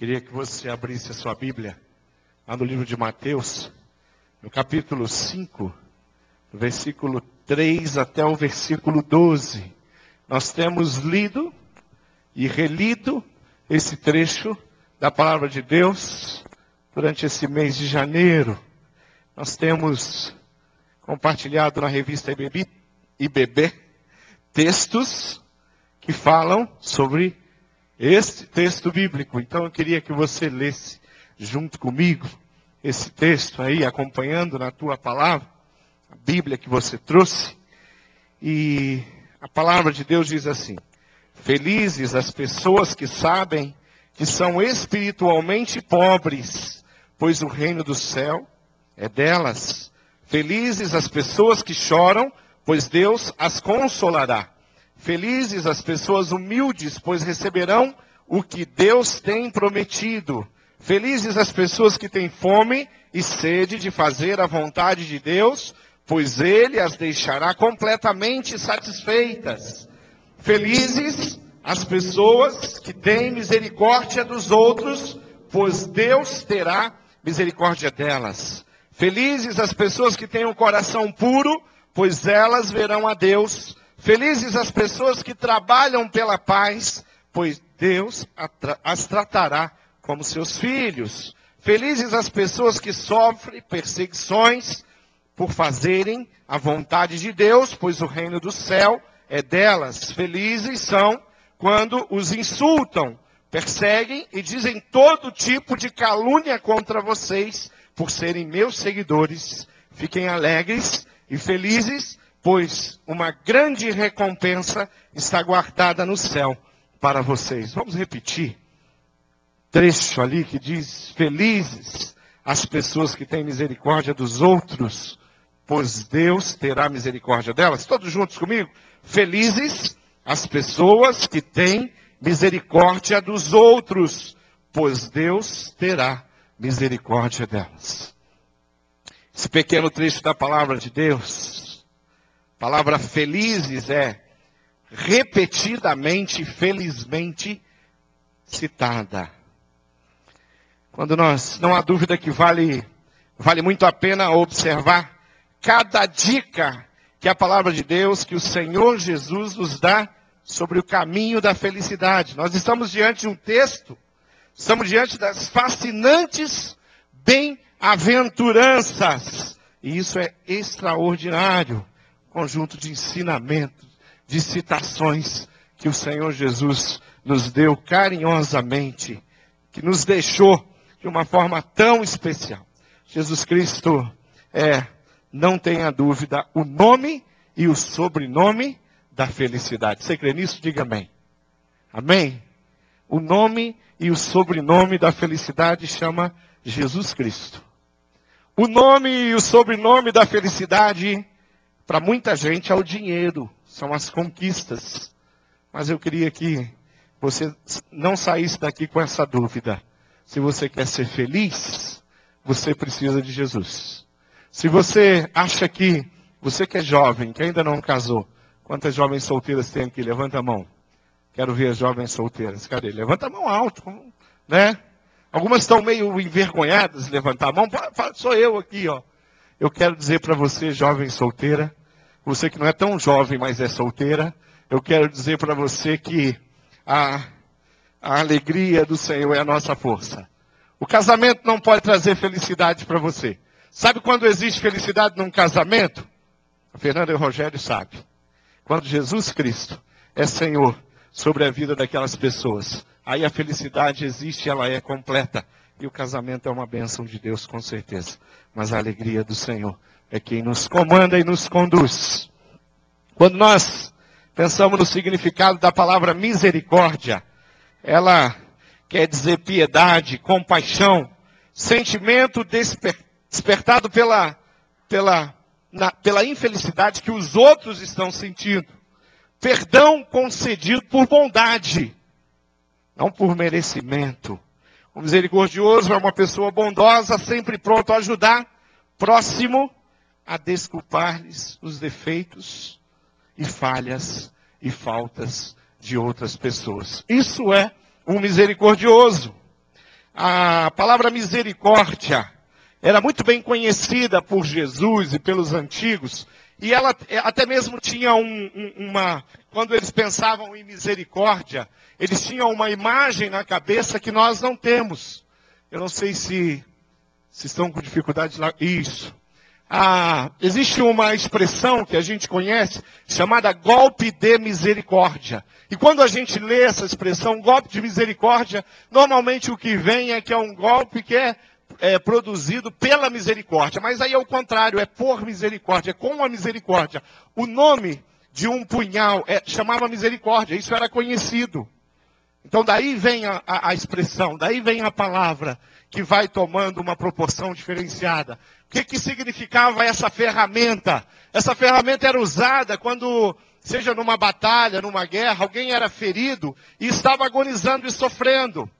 Queria que você abrisse a sua Bíblia lá no livro de Mateus, no capítulo 5, do versículo 3 até o versículo 12. Nós temos lido e relido esse trecho da palavra de Deus durante esse mês de janeiro. Nós temos compartilhado na revista IBB, IBB textos que falam sobre este texto bíblico. Então eu queria que você lesse junto comigo esse texto aí, acompanhando na tua palavra, a Bíblia que você trouxe. E a palavra de Deus diz assim: Felizes as pessoas que sabem que são espiritualmente pobres, pois o reino do céu é delas. Felizes as pessoas que choram, pois Deus as consolará. Felizes as pessoas humildes, pois receberão o que Deus tem prometido. Felizes as pessoas que têm fome e sede de fazer a vontade de Deus, pois Ele as deixará completamente satisfeitas. Felizes as pessoas que têm misericórdia dos outros, pois Deus terá misericórdia delas. Felizes as pessoas que têm um coração puro, pois elas verão a Deus. Felizes as pessoas que trabalham pela paz, pois Deus as tratará como seus filhos. Felizes as pessoas que sofrem perseguições por fazerem a vontade de Deus, pois o reino do céu é delas. Felizes são quando os insultam, perseguem e dizem todo tipo de calúnia contra vocês por serem meus seguidores. Fiquem alegres e felizes, pois uma grande recompensa está guardada no céu para vocês. Vamos repetir. Trecho ali que diz: Felizes as pessoas que têm misericórdia dos outros, pois Deus terá misericórdia delas. Todos juntos comigo? Felizes as pessoas que têm misericórdia dos outros, pois Deus terá misericórdia delas. Esse pequeno trecho da palavra de Deus, palavra felizes é repetidamente, felizmente citada. Quando nós, não há dúvida que vale, vale muito a pena observar cada dica que a palavra de Deus, que o Senhor Jesus nos dá sobre o caminho da felicidade. Nós estamos diante de um texto, estamos diante das fascinantes bem-aventuranças. E isso é extraordinário. Conjunto de ensinamentos, de citações que o Senhor Jesus nos deu carinhosamente, que nos deixou de uma forma tão especial. Jesus Cristo é não tenha dúvida, o nome e o sobrenome da felicidade. Você crê nisso? Diga amém. Amém? O nome e o sobrenome da felicidade chama Jesus Cristo. O nome e o sobrenome da felicidade, para muita gente, é o dinheiro, são as conquistas. Mas eu queria que você não saísse daqui com essa dúvida. Se você quer ser feliz, você precisa de Jesus. Se você acha que, você que é jovem, que ainda não casou, quantas jovens solteiras tem aqui? Levanta a mão. Quero ver as jovens solteiras. Cadê? Levanta a mão alto, né? Algumas estão meio envergonhadas de levantar a mão. Sou eu aqui, ó. Eu quero dizer para você, jovem solteira, você que não é tão jovem, mas é solteira, eu quero dizer para você que a, a alegria do Senhor é a nossa força. O casamento não pode trazer felicidade para você. Sabe quando existe felicidade num casamento? A Fernanda e o Rogério sabem. Quando Jesus Cristo é Senhor sobre a vida daquelas pessoas. Aí a felicidade existe, ela é completa. E o casamento é uma bênção de Deus, com certeza. Mas a alegria do Senhor é quem nos comanda e nos conduz. Quando nós pensamos no significado da palavra misericórdia, ela quer dizer piedade, compaixão, sentimento despertado despertado pela, pela, na, pela infelicidade que os outros estão sentindo. Perdão concedido por bondade, não por merecimento. O misericordioso é uma pessoa bondosa, sempre pronto a ajudar, próximo a desculpar-lhes os defeitos e falhas e faltas de outras pessoas. Isso é um misericordioso. a palavra misericórdia era muito bem conhecida por Jesus e pelos antigos, e ela até mesmo tinha um, uma. Quando eles pensavam em misericórdia, eles tinham uma imagem na cabeça que nós não temos. Eu não sei se, se estão com dificuldade lá. Isso. Ah, existe uma expressão que a gente conhece chamada golpe de misericórdia. E quando a gente lê essa expressão, golpe de misericórdia, normalmente o que vem é que é um golpe que é é, produzido pela misericórdia. Mas aí é o contrário, é por misericórdia, é com a misericórdia. O nome de um punhal é, chamava misericórdia, isso era conhecido. Então daí vem a, a, a, expressão, daí vem a palavra que vai tomando uma proporção diferenciada. O que, que significava essa ferramenta? Essa ferramenta era usada quando, seja numa batalha, numa guerra, alguém era ferido e estava agonizando e sofrendo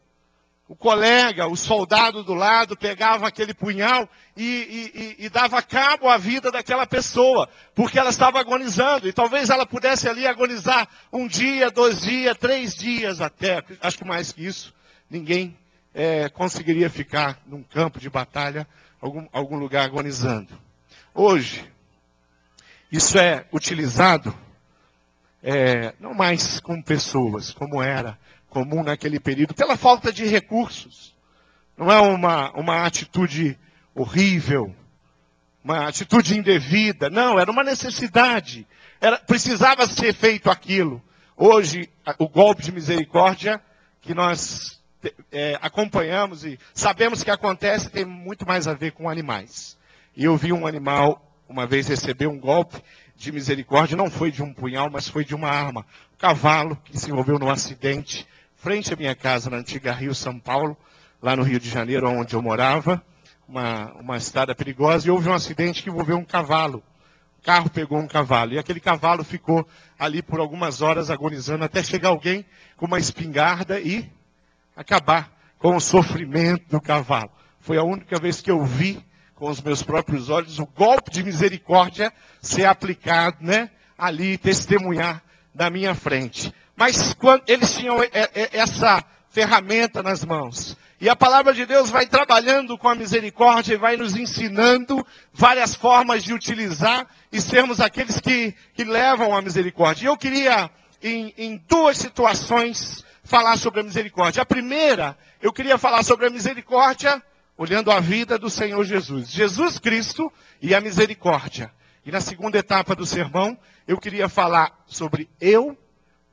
o colega, o soldado do lado, pegava aquele punhal e, e, e, e, dava cabo à vida daquela pessoa, porque ela estava agonizando. E talvez ela pudesse ali agonizar um dia, dois dias, três dias até. Acho que mais que isso, ninguém é, conseguiria ficar num campo de batalha, algum, algum lugar agonizando. Hoje, isso é utilizado é, não mais com pessoas, como era comum naquele período, pela falta de recursos. Não é uma, uma atitude horrível, uma atitude indevida. Não, era uma necessidade. Era, precisava ser feito aquilo. Hoje, o golpe de misericórdia que nós é, acompanhamos e sabemos que acontece tem muito mais a ver com animais. E eu vi um animal uma vez receber um golpe de misericórdia, não foi de um punhal, mas foi de uma arma. Um cavalo que se envolveu num acidente frente à minha casa, na antiga Rio São Paulo, lá no Rio de Janeiro, onde eu morava, uma, uma estrada perigosa, e houve um acidente que envolveu um cavalo. O carro pegou um cavalo, e aquele cavalo ficou ali por algumas horas agonizando, até chegar alguém com uma espingarda e acabar com o sofrimento do cavalo. Foi a única vez que eu vi com os meus próprios olhos o golpe de misericórdia ser aplicado, né? Ali, testemunhar na minha frente. Mas quando eles tinham essa ferramenta nas mãos. E a palavra de Deus vai trabalhando com a misericórdia e vai nos ensinando várias formas de utilizar e sermos aqueles que, que levam a misericórdia. E eu queria, em, em duas situações, falar sobre a misericórdia. A primeira, eu queria falar sobre a misericórdia olhando a vida do Senhor Jesus. Jesus Cristo e a misericórdia. E na segunda etapa do sermão, eu queria falar sobre eu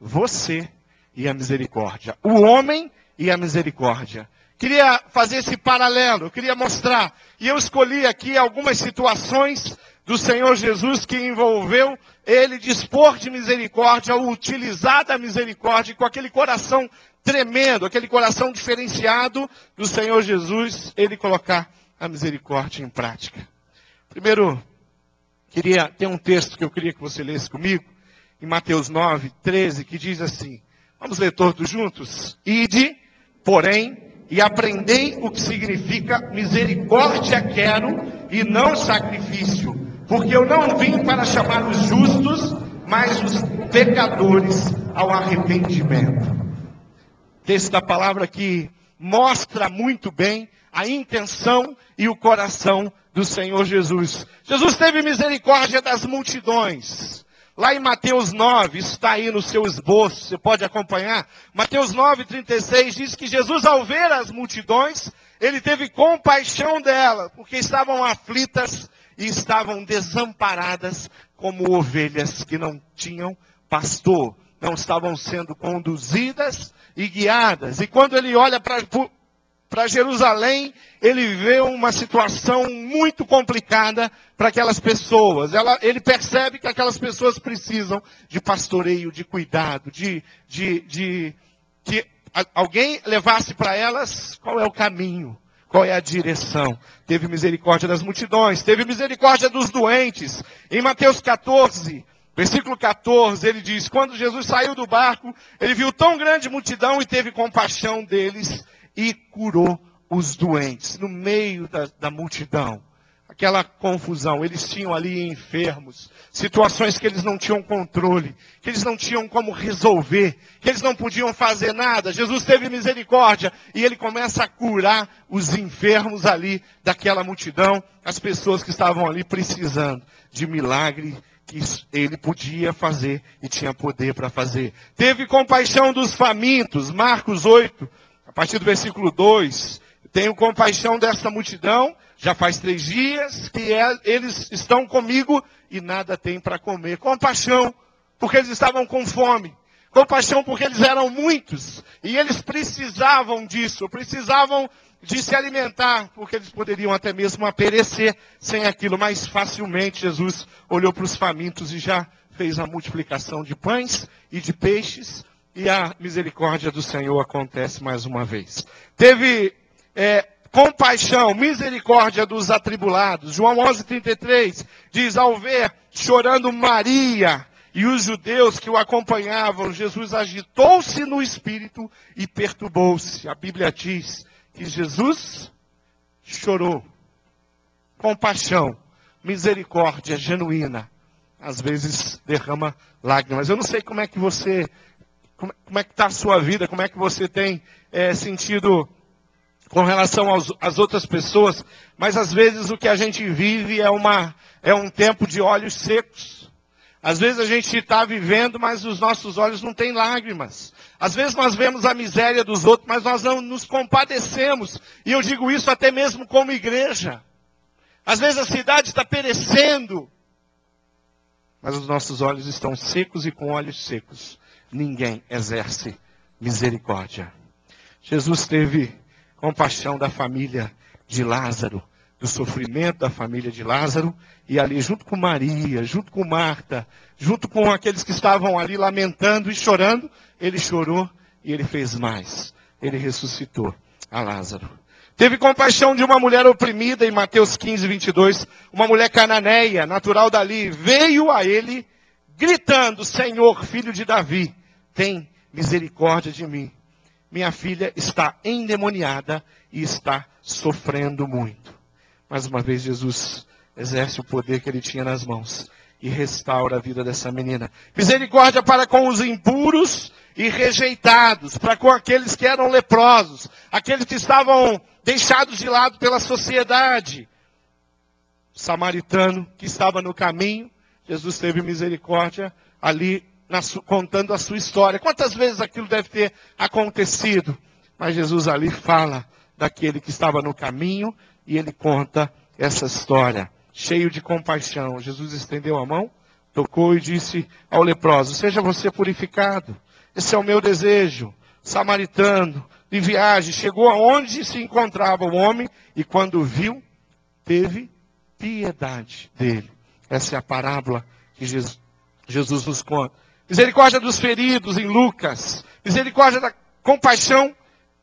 você e a misericórdia. O homem e a misericórdia. Queria fazer esse paralelo, queria mostrar. E eu escolhi aqui algumas situações do Senhor Jesus que envolveu ele dispor de misericórdia, utilizar da misericórdia com aquele coração tremendo, aquele coração diferenciado do Senhor Jesus, ele colocar a misericórdia em prática. Primeiro, queria ter um texto que eu queria que você lesse comigo, em Mateus 9, 13, que diz assim: vamos ler todos juntos? Ide, porém, e aprendei o que significa misericórdia quero e não sacrifício, porque eu não vim para chamar os justos, mas os pecadores ao arrependimento. Texto da palavra que mostra muito bem a intenção e o coração do Senhor Jesus. Jesus teve misericórdia das multidões. Lá em Mateus 9, está aí no seu esboço, você pode acompanhar. Mateus 9, 36 diz que Jesus, ao ver as multidões, ele teve compaixão delas, porque estavam aflitas e estavam desamparadas como ovelhas que não tinham pastor, não estavam sendo conduzidas e guiadas. E quando ele olha para Jerusalém, ele vê uma situação muito complicada para aquelas pessoas. Ela, ele percebe que aquelas pessoas precisam de pastoreio, de cuidado, de, de, de que alguém levasse para elas qual é o caminho, qual é a direção. Teve misericórdia das multidões, teve misericórdia dos doentes. Em Mateus 14, Versículo 14, ele diz: Quando Jesus saiu do barco, ele viu tão grande multidão e teve compaixão deles e curou os doentes no meio da, da multidão. Aquela confusão. Eles tinham ali enfermos, situações que eles não tinham controle, que eles não tinham como resolver, que eles não podiam fazer nada. Jesus teve misericórdia e ele começa a curar os enfermos ali daquela multidão, as pessoas que estavam ali precisando de milagre que ele podia fazer e tinha poder para fazer. Teve compaixão dos famintos, Marcos 8, a partir do versículo 2. Tenho compaixão dessa multidão já faz três dias que é, eles estão comigo e nada têm para comer. Compaixão, porque eles estavam com fome. Compaixão, porque eles eram muitos e eles precisavam disso, precisavam de se alimentar, porque eles poderiam até mesmo perecer sem aquilo. Mas facilmente Jesus olhou para os famintos e já fez a multiplicação de pães e de peixes, e a misericórdia do Senhor acontece mais uma vez. Teve é, compaixão, misericórdia dos atribulados. João 11:33 diz: ao ver chorando Maria e os judeus que o acompanhavam, Jesus agitou-se no espírito e perturbou-se. A Bíblia diz que Jesus chorou. Compaixão, misericórdia genuína, às vezes derrama lágrimas. Eu não sei como é que você, como, é que está a sua vida, como é que você tem é, sentido com relação aos, às outras pessoas, mas às vezes o que a gente vive é, uma, é um tempo de olhos secos. Às vezes a gente está vivendo, mas os nossos olhos não têm lágrimas. Às vezes nós vemos a miséria dos outros, mas nós não nos compadecemos. E eu digo isso até mesmo como igreja. Às vezes a cidade está perecendo, mas os nossos olhos estão secos e com olhos secos. Ninguém exerce misericórdia. Jesus teve compaixão da família de Lázaro, do sofrimento da família de Lázaro, e ali, junto com Maria, junto com Marta, junto com aqueles que estavam ali lamentando e chorando, ele chorou e ele fez mais. Ele ressuscitou a Lázaro. Teve compaixão de uma mulher oprimida em Mateus 15, 22, uma mulher cananeia, natural dali, veio a ele gritando: Senhor, filho de Davi, tem misericórdia de mim minha filha está endemoniada e está sofrendo muito. Mais uma vez, Jesus exerce o poder que ele tinha nas mãos e restaura a vida dessa menina. Misericórdia para com os impuros e rejeitados, para com aqueles que eram leprosos, aqueles que estavam deixados de lado pela sociedade. O samaritano que estava no caminho, Jesus teve misericórdia ali contando a sua história. Quantas vezes aquilo deve ter acontecido? Mas Jesus ali fala daquele que estava no caminho e ele conta essa história, cheio de compaixão. Jesus estendeu a mão, tocou e disse ao leproso: Seja você purificado. Esse é o meu desejo. Samaritano, de viagem, chegou aonde se encontrava o homem e quando viu, teve piedade dele. Essa é a parábola que Jesus, Jesus nos conta. Misericórdia dos feridos em Lucas. Misericórdia da compaixão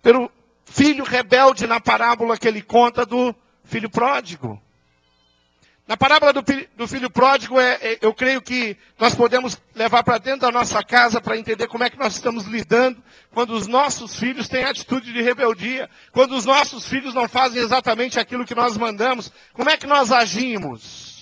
pelo filho rebelde na parábola que ele conta do filho pródigo. Na parábola do, do filho pródigo, é, é, eu creio que nós podemos levar para dentro da nossa casa para entender como é que nós estamos lidando quando os nossos filhos têm atitude de rebeldia, quando os nossos filhos não fazem exatamente aquilo que nós mandamos, como é que nós agimos?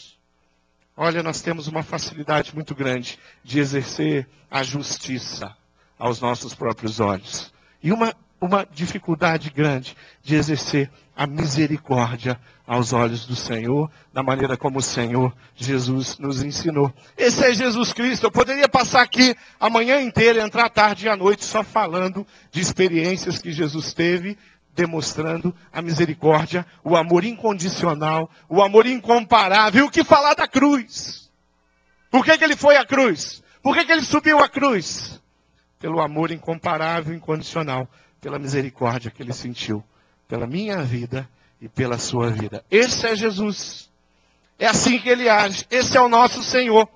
Olha, nós temos uma facilidade muito grande de exercer a justiça aos nossos próprios olhos. E uma, uma dificuldade grande de exercer a misericórdia aos olhos do Senhor, da maneira como o Senhor Jesus nos ensinou. Esse é Jesus Cristo. Eu poderia passar aqui a manhã inteira, entrar tarde e à noite, só falando de experiências que Jesus teve demonstrando a misericórdia, o amor incondicional, o amor incomparável. O que falar da cruz? Por que, que ele foi à cruz? Por que, que ele subiu à cruz? Pelo amor incomparável, incondicional, pela misericórdia que ele sentiu, pela minha vida e pela sua vida. Esse é Jesus. É assim que ele age. Esse é o nosso Senhor.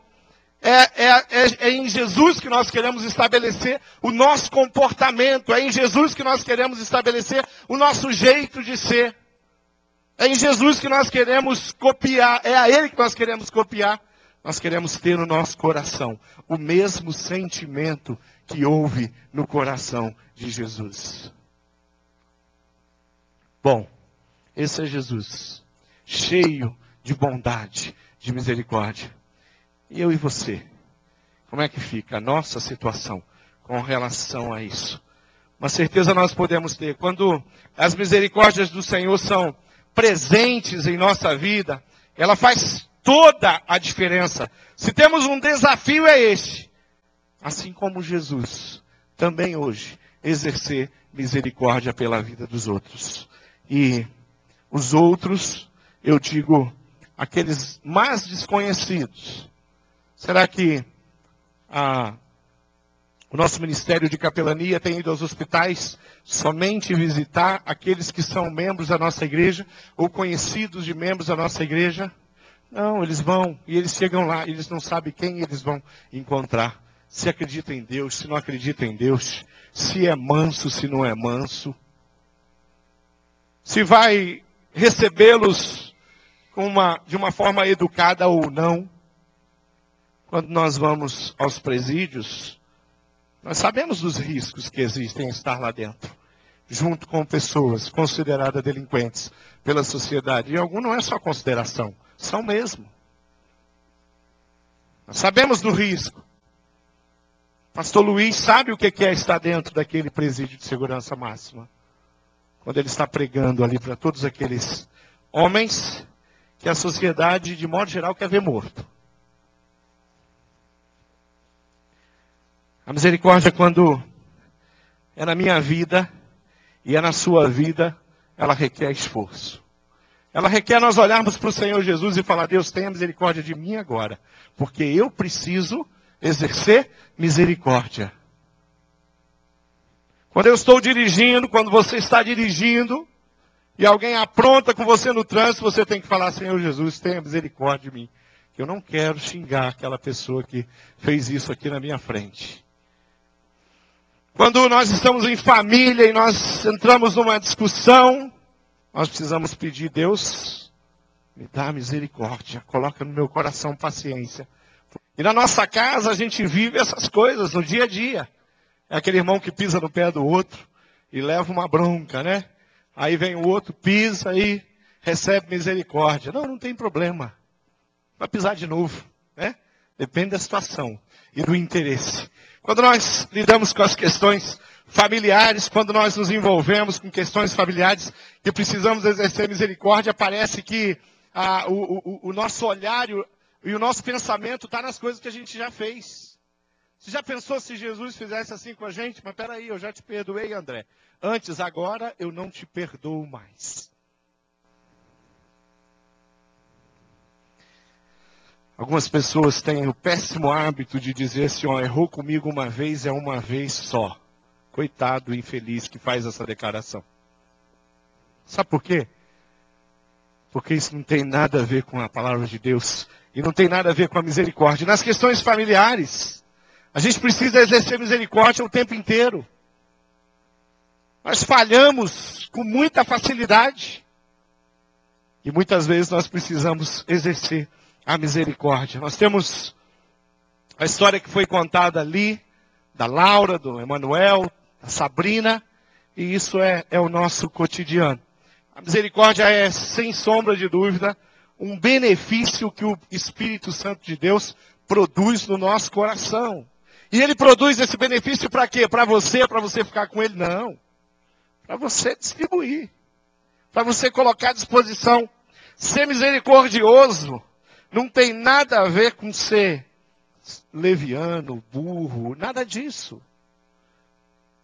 É, é, é, é, em Jesus que nós queremos estabelecer o nosso comportamento, é em Jesus que nós queremos estabelecer o nosso jeito de ser. É em Jesus que nós queremos copiar, é a Ele que nós queremos copiar. Nós queremos ter no nosso coração o mesmo sentimento que houve no coração de Jesus. Bom, esse é Jesus, cheio de bondade, de misericórdia. Eu e você? Como é que fica a nossa situação com relação a isso? Uma certeza nós podemos ter. Quando as misericórdias do Senhor são presentes em nossa vida, ela faz toda a diferença. Se temos um desafio é este. Assim como Jesus, também hoje, exercer misericórdia pela vida dos outros. E os outros, eu digo, aqueles mais desconhecidos. Será que a o nosso ministério de capelania tem ido aos hospitais somente visitar aqueles que são membros da nossa igreja ou conhecidos de membros da nossa igreja. Não, eles vão e eles chegam lá, eles não sabem quem eles vão encontrar. Se acredita em Deus, se não acredita em Deus, se é manso, se não é manso. Se vai recebê-los de uma forma educada ou não. Quando nós vamos aos presídios, nós sabemos dos riscos que existem em estar lá dentro, junto com pessoas consideradas delinquentes pela sociedade. E algum não é só consideração, são mesmo. Nós sabemos do risco. Pastor Luiz sabe o que é estar dentro daquele presídio de segurança máxima. Quando ele está pregando ali para todos aqueles homens que a sociedade, de modo geral, quer ver morto. A misericórdia, quando é na minha vida e é na sua vida, ela requer esforço. Ela requer nós olharmos para o Senhor Jesus e falar: Deus, tenha misericórdia de mim agora, porque eu preciso exercer misericórdia. Quando eu estou dirigindo, quando você está dirigindo, e alguém apronta com você no trânsito, você tem que falar: Senhor Jesus, tenha misericórdia de mim. Eu não quero xingar aquela pessoa que fez isso aqui na minha frente. Quando nós estamos em família e nós entramos numa discussão, nós precisamos pedir, Deus, me dá misericórdia, coloca no meu coração paciência. E na nossa casa a gente vive essas coisas no dia a dia. É aquele irmão que pisa no pé do outro e leva uma bronca, né? Aí vem o outro, pisa e recebe misericórdia. Não, não tem problema. Vai pisar de novo, né? Depende da situação e do interesse. Quando nós lidamos com as questões familiares, quando nós nos envolvemos com questões familiares que precisamos exercer misericórdia, parece que ah, o, o, o, nosso olhar e e o nosso pensamento está nas coisas que a gente já fez. Você já pensou se Jesus fizesse assim com a gente? Mas peraí, eu já te perdoei, André. Antes, agora eu não te perdoo mais. Algumas pessoas têm o péssimo hábito de dizer assim, ó, errou comigo uma vez, é uma vez só. Coitado infeliz que faz essa declaração. Sabe por quê? Porque isso não tem nada a ver com a palavra de Deus. E não tem nada a ver com a misericórdia. Nas questões familiares, a gente precisa exercer misericórdia o tempo inteiro. Nós falhamos com muita facilidade. E muitas vezes nós precisamos exercer a misericórdia. Nós temos a história que foi contada ali, da Laura, do Emanuel, da Sabrina, e isso é, é o nosso cotidiano. A misericórdia é, sem sombra de dúvida, um benefício que o Espírito Santo de Deus produz no nosso coração. E ele produz esse benefício para quê? Para você, para você ficar com ele? Não. Para você distribuir. Para você colocar à disposição. Ser misericordioso não tem nada a ver com ser leviano, burro, nada disso.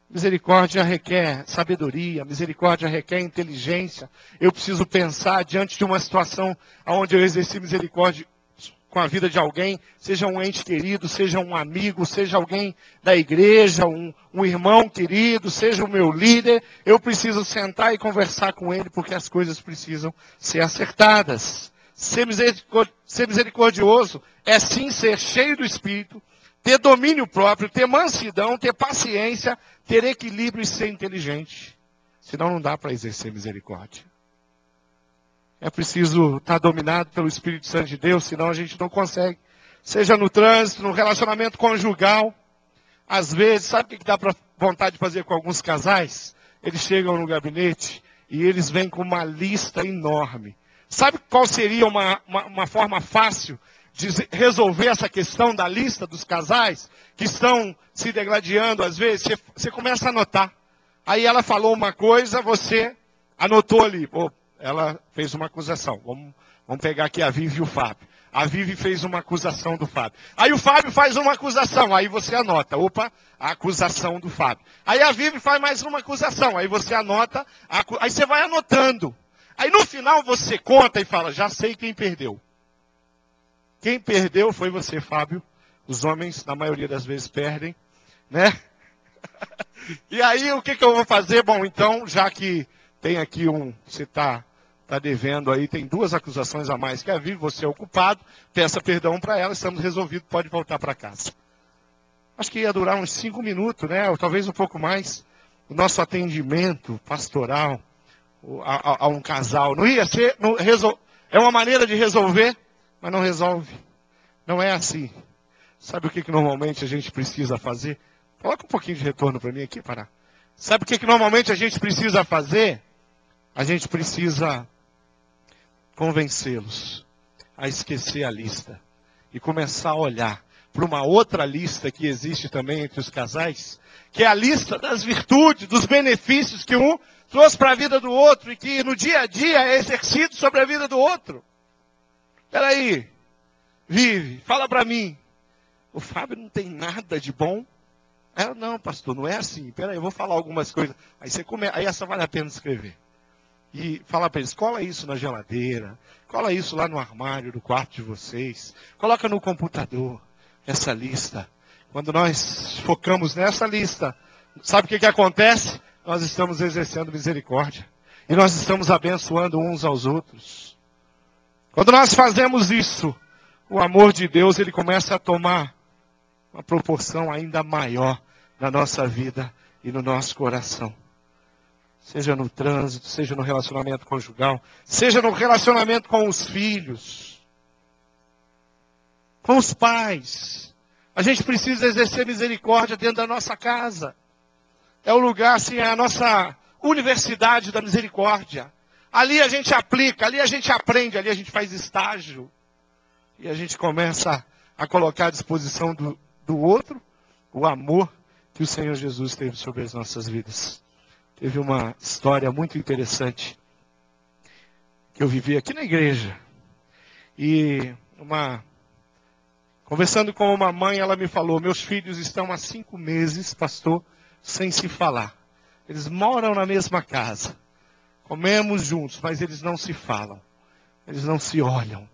Misericórdia requer sabedoria, misericórdia requer inteligência. Eu preciso pensar diante de uma situação onde eu exerci misericórdia com a vida de alguém, seja um ente querido, seja um amigo, seja alguém da igreja, um, um irmão querido, seja o meu líder. Eu preciso sentar e conversar com ele porque as coisas precisam ser acertadas. Ser, ser misericordioso é sim ser cheio do Espírito, ter domínio próprio, ter mansidão, ter paciência, ter equilíbrio e ser inteligente. Senão não dá para exercer misericórdia. É preciso estar dominado pelo Espírito Santo de Deus, senão a gente não consegue. Seja no trânsito, no relacionamento conjugal. Às vezes, sabe o que dá para vontade de fazer com alguns casais? Eles chegam no gabinete e eles vêm com uma lista enorme Sabe qual seria uma, uma, uma forma fácil de resolver essa questão da lista dos casais que estão se degladiando às vezes? Você, você começa a anotar. Aí ela falou uma coisa, você anotou ali. Ela fez uma acusação. Vamos, vamos pegar aqui a Vivi e o Fábio. A Vivi fez uma acusação do Fábio. Aí o Fábio faz uma acusação, aí você anota. Opa, a acusação do Fábio. Aí a Vivi faz mais uma acusação, aí você anota. Aí você vai anotando. Aí no final você conta e fala: já sei quem perdeu. Quem perdeu foi você, Fábio. Os homens, na maioria das vezes, perdem, né? e aí o que, que eu vou fazer? Bom, então, já que tem aqui um. Você está está devendo aí, tem duas acusações a mais que a Vivi, você é o culpado, peça perdão para ela, estamos resolvidos, pode voltar para casa. Acho que ia durar uns cinco minutos, né? Ou talvez um pouco mais. O nosso atendimento pastoral a, a, um casal. Não ia ser. Não, resol... É uma maneira de resolver, mas não resolve. Não é assim. Sabe o que, que normalmente a gente precisa fazer? Coloca um pouquinho de retorno para mim aqui, para. Sabe o que, que normalmente a gente precisa fazer? A gente precisa convencê-los a esquecer a lista e começar a olhar para uma outra lista que existe também entre os casais, que é a lista das virtudes, dos benefícios que um trouxe para a vida do outro e que no dia a dia é exercido sobre a vida do outro. Espera aí, vive, fala para mim. O Fábio não tem nada de bom? É, não, pastor, não é assim. Espera aí, eu vou falar algumas coisas. Aí você come... aí essa vale a pena escrever e falar para eles: cola isso na geladeira, cola isso lá no armário do quarto de vocês, coloca no computador essa lista. Quando nós focamos nessa lista, sabe o que, que acontece? Nós estamos exercendo misericórdia e nós estamos abençoando uns aos outros. Quando nós fazemos isso, o amor de Deus ele começa a tomar uma proporção ainda maior na nossa vida e no nosso coração seja no trânsito, seja no relacionamento conjugal, seja no relacionamento com os filhos, com os pais. A gente precisa exercer misericórdia dentro da nossa casa. É o lugar, assim, é a nossa universidade da misericórdia. Ali a gente aplica, ali a gente aprende, ali a gente faz estágio. E a gente começa a colocar à disposição do, do outro o amor que o Senhor Jesus teve sobre as nossas vidas teve uma história muito interessante que eu vivi aqui na igreja. E uma conversando com uma mãe, ela me falou: meus filhos estão há cinco meses, pastor, sem se falar. Eles moram na mesma casa, comemos juntos, mas eles não se falam, eles não se olham.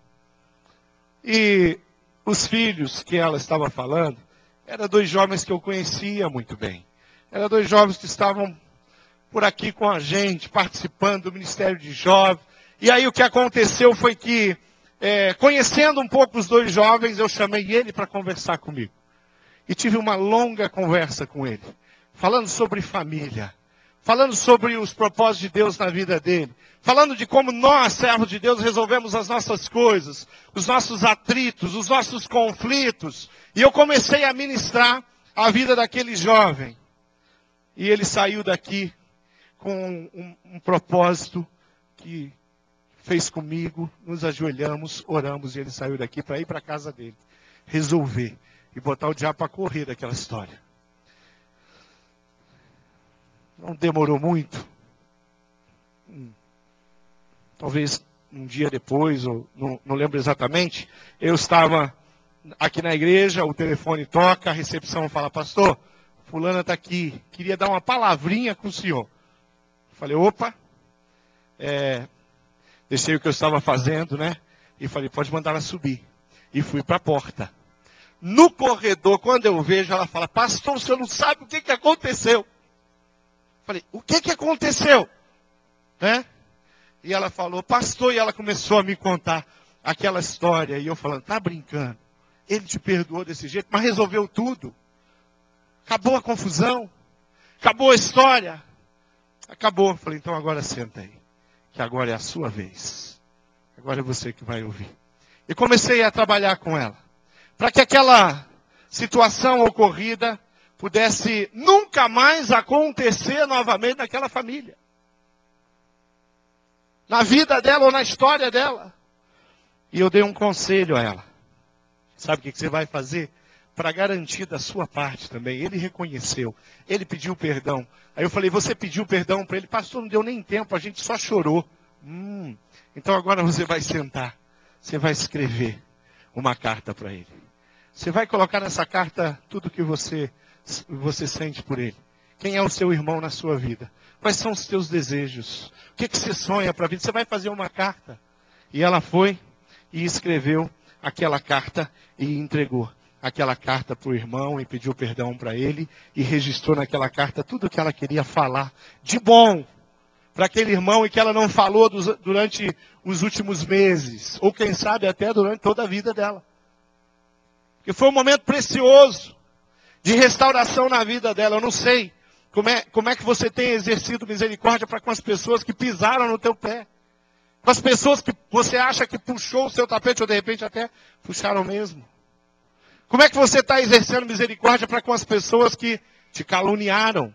E os filhos que ela estava falando eram dois jovens que eu conhecia muito bem. Eram dois jovens que estavam por aqui com a gente, participando do Ministério de Jovens. E aí o que aconteceu foi que, é, conhecendo um pouco os dois jovens, eu chamei ele para conversar comigo. E tive uma longa conversa com ele, falando sobre família, falando sobre os propósitos de Deus na vida dele, falando de como nós, servos de Deus, resolvemos as nossas coisas, os nossos atritos, os nossos conflitos. E eu comecei a ministrar a vida daquele jovem. E ele saiu daqui com um, um propósito que fez comigo, nos ajoelhamos, oramos e ele saiu daqui para ir para a casa dele, resolver e botar o diabo para correr daquela história. Não demorou muito. Hum. Talvez um dia depois, ou não, não lembro exatamente, eu estava aqui na igreja, o telefone toca, a recepção fala, pastor, fulana está aqui, queria dar uma palavrinha com o senhor. Falei, opa, é, deixei o que eu estava fazendo, né? E falei, pode mandar ela subir. E fui para a porta. No corredor, quando eu vejo, ela fala, pastor, o senhor não sabe o que, que aconteceu. Falei, o que, que aconteceu? Né? E ela falou, pastor, e ela começou a me contar aquela história. E eu falando, tá brincando. Ele te perdoou desse jeito, mas resolveu tudo. Acabou a confusão. Acabou a história. Acabou. Falei, então agora senta aí. Que agora é a sua vez. Agora é você que vai ouvir. E comecei a trabalhar com ela. Para que aquela situação ocorrida pudesse nunca mais acontecer novamente naquela família. na vida dela ou na história dela. E eu dei um conselho a ela. Sabe o que você vai fazer? Para garantir da sua parte também. Ele reconheceu, ele pediu perdão. Aí eu falei: Você pediu perdão para ele? Pastor, não deu nem tempo, a gente só chorou. Hum, então agora você vai sentar, você vai escrever uma carta para ele. Você vai colocar nessa carta tudo que você, você sente por ele. Quem é o seu irmão na sua vida? Quais são os seus desejos? O que, que você sonha para a vida? Você vai fazer uma carta. E ela foi e escreveu aquela carta e entregou aquela carta para o irmão e pediu perdão para ele e registrou naquela carta tudo o que ela queria falar de bom para aquele irmão e que ela não falou durante os últimos meses, ou quem sabe até durante toda a vida dela. Porque foi um momento precioso de restauração na vida dela. Eu não sei como é, como é que você tem exercido misericórdia para com as pessoas que pisaram no teu pé. Com as pessoas que você acha que puxou o seu tapete, ou de repente até puxaram mesmo. Como é que você está exercendo misericórdia para com as pessoas que te caluniaram?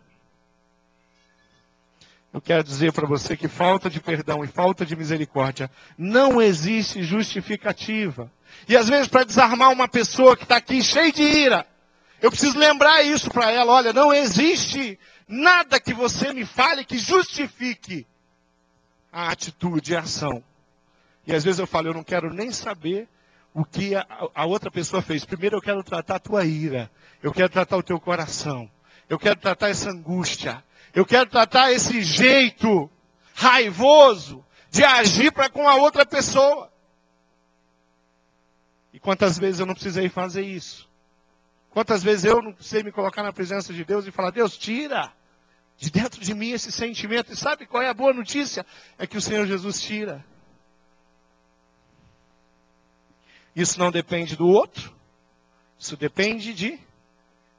Eu quero dizer para você que falta de perdão e falta de misericórdia não existe justificativa. E às vezes, para desarmar uma pessoa que está aqui cheia de ira, eu preciso lembrar isso para ela: olha, não existe nada que você me fale que justifique a atitude, a ação. E às vezes eu falo, eu não quero nem saber o que a, a, outra pessoa fez. Primeiro eu quero tratar a tua ira. Eu quero tratar o teu coração. Eu quero tratar essa angústia. Eu quero tratar esse jeito raivoso de agir para com a outra pessoa. E quantas vezes eu não precisei fazer isso? Quantas vezes eu não precisei me colocar na presença de Deus e falar: Deus, tira de dentro de mim esse sentimento. E sabe qual é a boa notícia? É que o Senhor Jesus tira. Isso não depende do outro, isso depende de,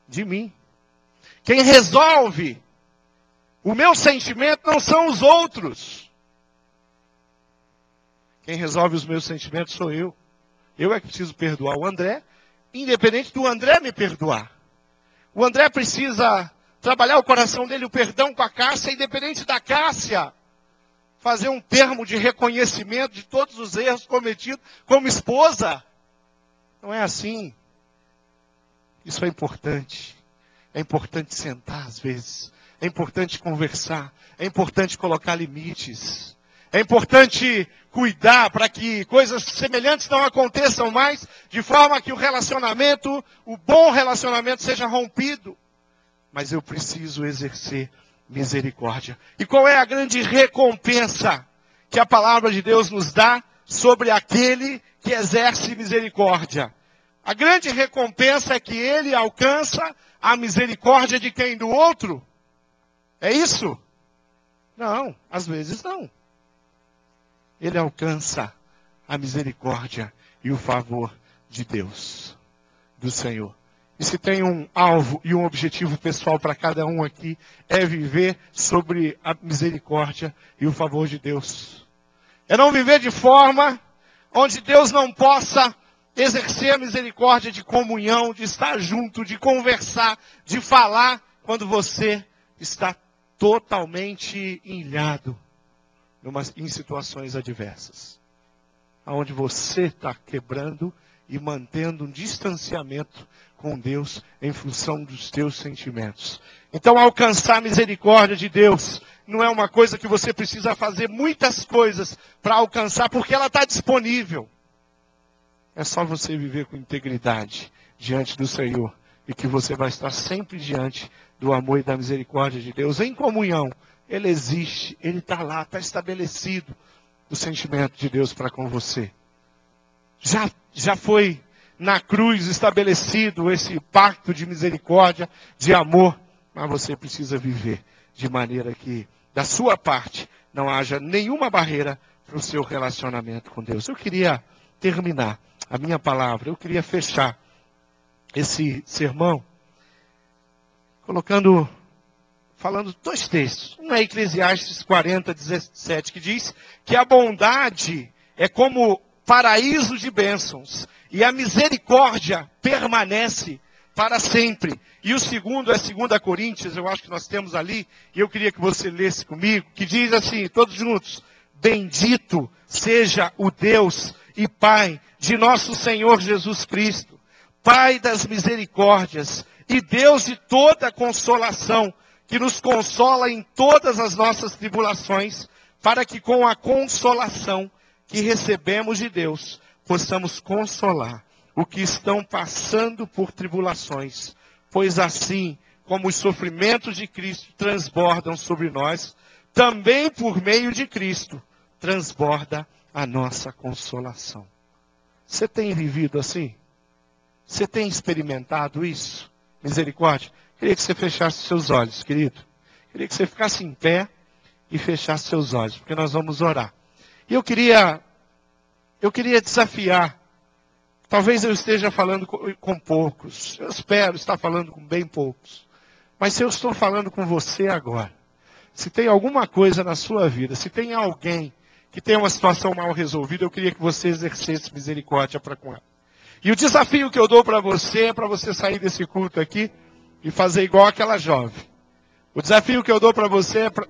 de mim. Quem resolve o meu sentimento não são os outros. Quem resolve os meus sentimentos sou eu. Eu é que preciso perdoar o André, independente do André me perdoar. O André precisa trabalhar o coração dele, o perdão com a Cássia, independente da Cássia, fazer um termo de reconhecimento de todos os erros cometidos como esposa. Não é assim. Isso é importante. É importante sentar às vezes. É importante conversar. É importante colocar limites. É importante cuidar para que coisas semelhantes não aconteçam mais, de forma que o relacionamento, o bom relacionamento, seja rompido mas eu preciso exercer misericórdia. E qual é a grande recompensa que a palavra de Deus nos dá sobre aquele que exerce misericórdia? A grande recompensa é que ele alcança a misericórdia de quem? Do outro? É isso? Não, às vezes não. Ele alcança a misericórdia e o favor de Deus, do Senhor. E se tem um alvo e um objetivo pessoal para cada um aqui, é viver sobre a misericórdia e o favor de Deus. É não viver de forma onde Deus não possa exercer a misericórdia de comunhão, de estar junto, de conversar, de falar, quando você está totalmente ilhado em situações adversas. Onde você está quebrando e mantendo um distanciamento com Deus em função dos teus sentimentos. Então, alcançar a misericórdia de Deus não é uma coisa que você precisa fazer muitas coisas para alcançar, porque ela está disponível. É só você viver com integridade diante do Senhor e que você vai estar sempre diante do amor e da misericórdia de Deus em comunhão. Ele existe, ele está lá, está estabelecido o sentimento de Deus para com você. Já, já foi na cruz estabelecido esse pacto de misericórdia, de amor, mas você precisa viver de maneira que, da sua parte, não haja nenhuma barreira para o seu relacionamento com Deus. Eu queria terminar a minha palavra, eu queria fechar esse sermão colocando, falando dois textos. Um é Eclesiastes 40, 17, que diz que a bondade é como paraíso de bênçãos e a misericórdia permanece para sempre. E o segundo é 2 Coríntios, eu acho que nós temos ali, e eu queria que você lesse comigo, que diz assim, todos juntos: Bendito seja o Deus e Pai de nosso Senhor Jesus Cristo, Pai das misericórdias e Deus de toda consolação, que nos consola em todas as nossas tribulações, para que com a consolação que recebemos de Deus, possamos consolar o que estão passando por tribulações, pois assim como os sofrimentos de Cristo transbordam sobre nós, também por meio de Cristo transborda a nossa consolação. Você tem vivido assim? Você tem experimentado isso? Misericórdia. Queria que você fechasse seus olhos, querido. Queria que você ficasse em pé e fechasse seus olhos, porque nós vamos orar. E eu queria, eu queria desafiar. Talvez eu esteja falando com, poucos. Eu espero estar falando com bem poucos. Mas se eu estou falando com você agora, se tem alguma coisa na sua vida, se tem alguém que tem uma situação mal resolvida, eu queria que você exercesse misericórdia para com ela. E o desafio que eu dou para você é para você sair desse culto aqui e fazer igual aquela jovem. O desafio que eu dou para você é pra...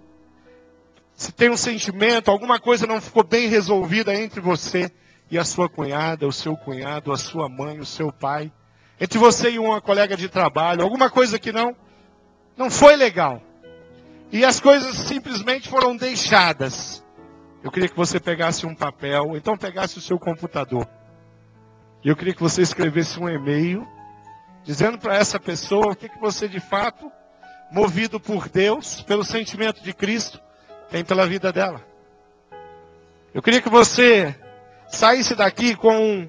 se tem um sentimento, alguma coisa não ficou bem resolvida entre você e a sua cunhada, o seu cunhado, a sua mãe, o seu pai, entre você e uma colega de trabalho, alguma coisa que não não foi legal. E as coisas simplesmente foram deixadas. Eu queria que você pegasse um papel, então pegasse o seu computador. E eu queria que você escrevesse um e-mail dizendo para essa pessoa o que, que você de fato, movido por Deus, pelo sentimento de Cristo, tem pela vida dela. Eu queria que você saísse daqui com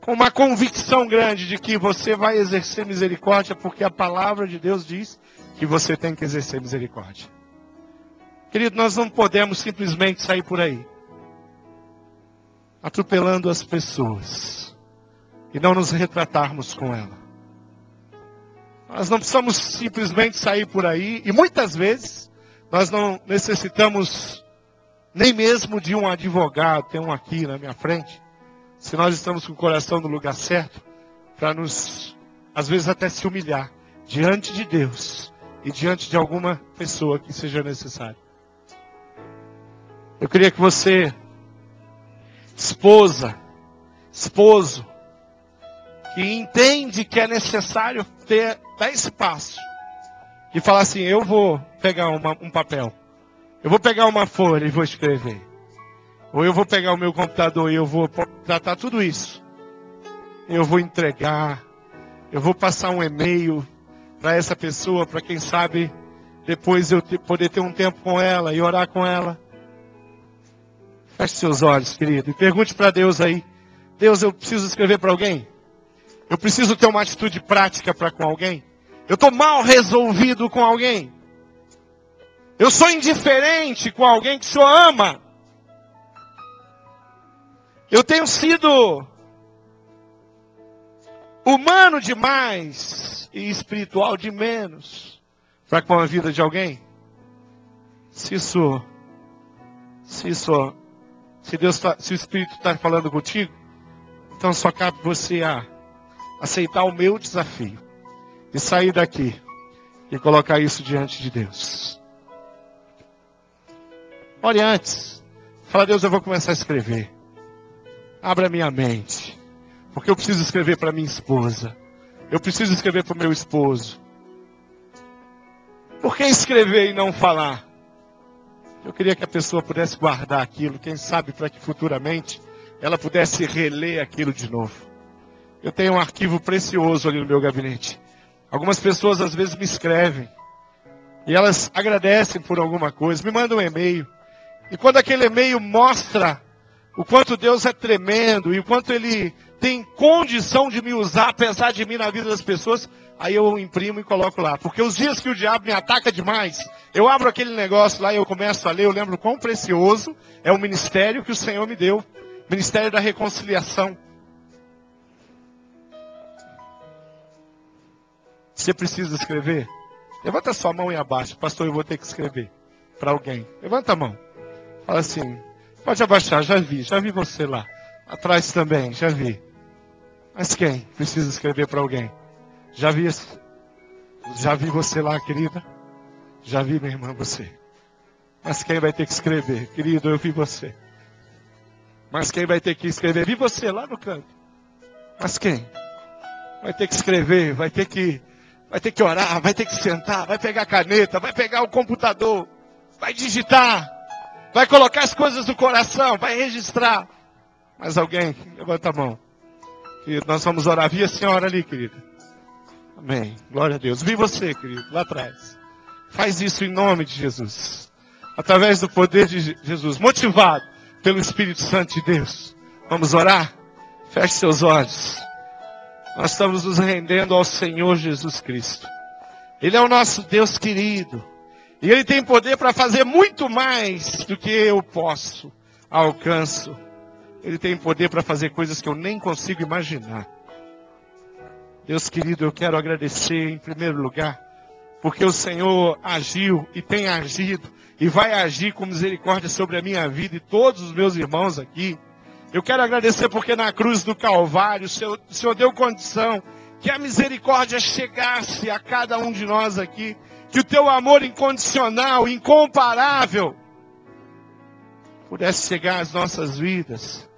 com uma convicção grande de que você vai exercer misericórdia, porque a palavra de Deus diz que você tem que exercer misericórdia. Querido, nós não podemos simplesmente sair por aí atropelando as pessoas e não nos retratarmos com ela. Nós não precisamos simplesmente sair por aí e muitas vezes nós não necessitamos nem mesmo de um advogado, tem um aqui na minha frente, se nós estamos com o coração no lugar certo, para nos, às vezes, até se humilhar diante de Deus e diante de alguma pessoa que seja necessário. Eu queria que você, esposa, esposo, que entende que é necessário ter, dar esse passo e falar assim: eu vou pegar uma, um papel, eu vou pegar uma folha e vou escrever. Ou eu vou pegar o meu computador e eu vou tratar tudo isso. Eu vou entregar. Eu vou passar um e-mail para essa pessoa, para quem sabe depois eu poder ter um tempo com ela e orar com ela. Feche seus olhos, querido, e pergunte para Deus aí: Deus, eu preciso escrever para alguém? Eu preciso ter uma atitude prática para com alguém? Eu estou mal resolvido com alguém? Eu sou indiferente com alguém que o Senhor ama? Eu tenho sido humano demais e espiritual de menos para com a vida de alguém? Se isso, se isso, se Deus, tá, se o Espírito está falando contigo, então só cabe você a aceitar o meu desafio e sair daqui e colocar isso diante de Deus. Ore antes, fala Deus, eu vou começar a escrever. Abra minha mente. Porque eu preciso escrever para minha esposa. Eu preciso escrever para o meu esposo. Por que escrever e não falar? Eu queria que a pessoa pudesse guardar aquilo, quem sabe para que futuramente ela pudesse reler aquilo de novo. Eu tenho um arquivo precioso ali no meu gabinete. Algumas pessoas às vezes me escrevem e elas agradecem por alguma coisa, me mandam um e-mail. E quando aquele e-mail mostra o quanto Deus é tremendo e o quanto Ele tem condição de me usar, apesar de mim na vida das pessoas, aí eu imprimo e coloco lá. Porque os dias que o diabo me ataca demais, eu abro aquele negócio lá e eu começo a ler, eu lembro quão precioso é o ministério que o Senhor me deu ministério da reconciliação. Você precisa escrever? Levanta sua mão e abaixa. Pastor, eu vou ter que escrever para alguém. Levanta a mão. Fala assim: Pode abaixar, já vi, já vi você lá. Atrás também, já vi. Mas quem precisa escrever para alguém? Já vi, já vi você lá, querida. Já vi, minha irmã, você. Mas quem vai ter que escrever? Querido, eu vi você. Mas quem vai ter que escrever? Vi você lá no canto. Mas quem? Vai ter que escrever, vai ter que, vai ter que orar, vai ter que sentar, vai pegar a caneta, vai pegar o computador, vai digitar, vai colocar as coisas no coração, vai registrar. Mas alguém, levanta a mão. Querido, nós vamos orar. Vi a senhora ali, querida. Amém. Glória a Deus. Vi você, querido, lá atrás. Faz isso em nome de Jesus. Através do poder de Jesus, motivado pelo Espírito Santo de Deus. Vamos orar? Feche seus olhos. Nós estamos nos rendendo ao Senhor Jesus Cristo. Ele é o nosso Deus querido. E Ele tem poder para fazer muito mais do que eu posso, alcanço. Ele tem poder para fazer coisas que eu nem consigo imaginar. Deus querido, eu quero agradecer em primeiro lugar, porque o Senhor agiu e tem agido e vai agir com misericórdia sobre a minha vida e todos os meus irmãos aqui. Eu quero agradecer porque na cruz do Calvário o Senhor, o Senhor deu condição que a misericórdia chegasse a cada um de nós aqui, que o teu amor incondicional, incomparável, pudesse chegar às nossas vidas.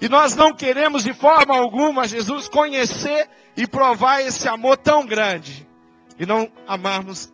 E nós não queremos de forma alguma, Jesus, conhecer e provar esse amor tão grande. E não amarmos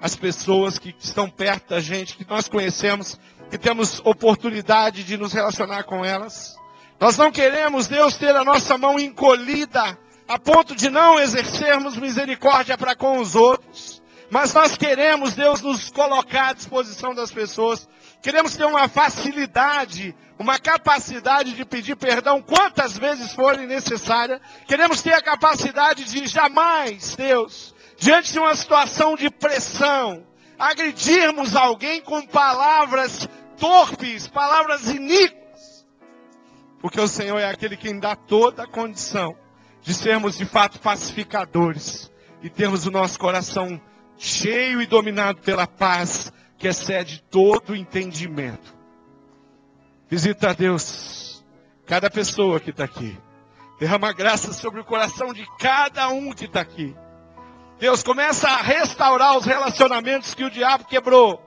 as pessoas que estão perto da gente, que nós conhecemos, que temos oportunidade de nos relacionar com elas. Nós não queremos, Deus, ter a nossa mão encolhida a ponto de não exercermos misericórdia para com os outros. Mas nós queremos, Deus, nos colocar à disposição das pessoas. Queremos ter uma facilidade, uma capacidade de pedir perdão quantas vezes forem necessárias. Queremos ter a capacidade de jamais, Deus, diante de uma situação de pressão, agredirmos alguém com palavras torpes, palavras iníquas. Porque o Senhor é aquele quem dá toda a condição de sermos de fato pacificadores e termos o nosso coração cheio e dominado pela paz que excede todo o entendimento. Visita a Deus, cada pessoa que está aqui. Derrama graça sobre o coração de cada um que está aqui. Deus começa a restaurar os relacionamentos que o diabo quebrou.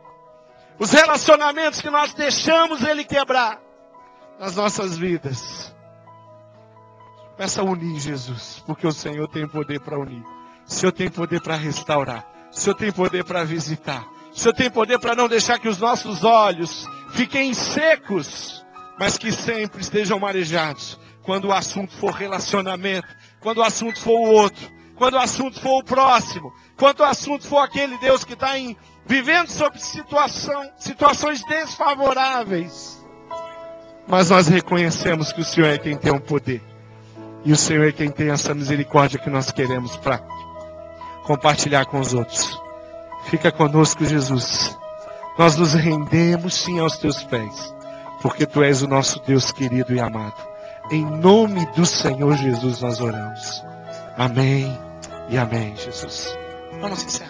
Os relacionamentos que nós deixamos ele quebrar nas nossas vidas. Começa a unir, Jesus, porque o Senhor tem poder para unir. O Senhor tem poder para restaurar. O Senhor tem poder para visitar. O Senhor tem poder para não deixar que os nossos olhos fiquem secos, mas que sempre estejam marejados. Quando o assunto for relacionamento, quando o assunto for o outro, quando o assunto for o próximo, quando o assunto for aquele Deus que está vivendo sob situação, situações desfavoráveis. Mas nós reconhecemos que o Senhor é quem tem o poder. E o Senhor é quem tem essa misericórdia que nós queremos para compartilhar com os outros. Fica conosco, Jesus. Nós nos rendemos sim aos teus pés, porque tu és o nosso Deus querido e amado. Em nome do Senhor Jesus nós oramos. Amém e amém, Jesus. Vamos encerrar.